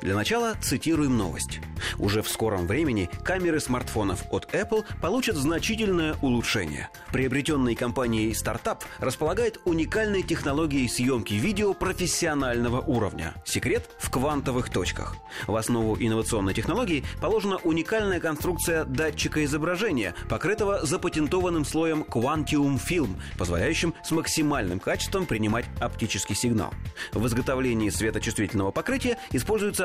Для начала цитируем новость. Уже в скором времени камеры смартфонов от Apple получат значительное улучшение. Приобретенный компанией стартап располагает уникальной технологией съемки видео профессионального уровня. Секрет в квантовых точках. В основу инновационной технологии положена уникальная конструкция датчика изображения, покрытого запатентованным слоем Quantium Film, позволяющим с максимальным качеством принимать оптический сигнал. В изготовлении светочувствительного покрытия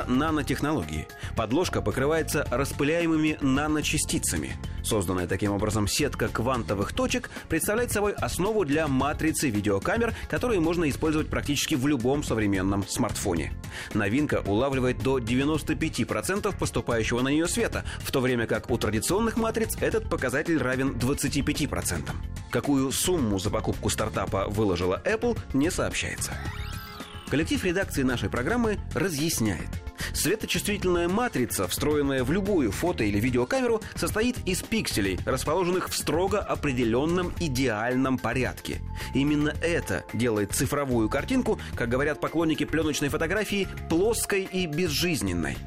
нанотехнологии. Подложка покрывается распыляемыми наночастицами. Созданная таким образом сетка квантовых точек представляет собой основу для матрицы видеокамер, которые можно использовать практически в любом современном смартфоне. Новинка улавливает до 95% поступающего на нее света, в то время как у традиционных матриц этот показатель равен 25%. Какую сумму за покупку стартапа выложила Apple, не сообщается. Коллектив редакции нашей программы разъясняет – Светочувствительная матрица, встроенная в любую фото- или видеокамеру, состоит из пикселей, расположенных в строго определенном идеальном порядке. Именно это делает цифровую картинку, как говорят поклонники пленочной фотографии, плоской и безжизненной.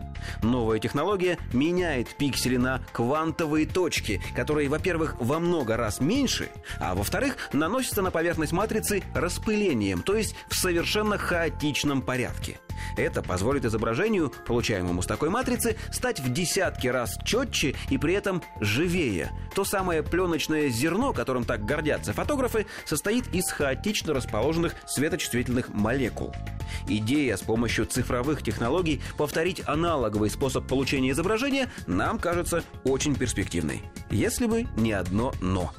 Новая технология меняет пиксели на квантовые точки, которые, во-первых, во много раз меньше, а во-вторых, наносятся на поверхность матрицы распылением, то есть в совершенно хаотичном порядке. Это позволит изображению, получаемому с такой матрицы, стать в десятки раз четче и при этом живее. То самое пленочное зерно, которым так гордятся фотографы, состоит из хаотично расположенных светочувствительных молекул. Идея с помощью цифровых технологий повторить аналоговый способ получения изображения нам кажется очень перспективной. Если бы не одно «но».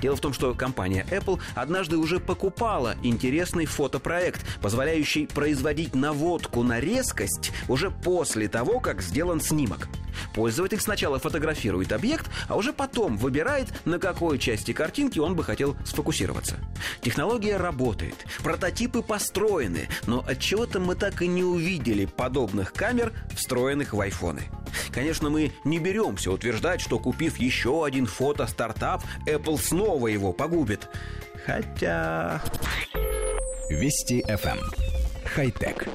Дело в том, что компания Apple однажды уже покупала интересный фотопроект, позволяющий производить наводку на резкость уже после того, как сделан снимок. Пользователь сначала фотографирует объект, а уже потом выбирает, на какой части картинки он бы хотел сфокусироваться. Технология работает, прототипы построены, но от чего то мы так и не увидели подобных камер, встроенных в айфоны. Конечно, мы не беремся утверждать, что купив еще один фото-стартап, Apple снова его погубит. Хотя... Вести FM. Эм. Хай-тек.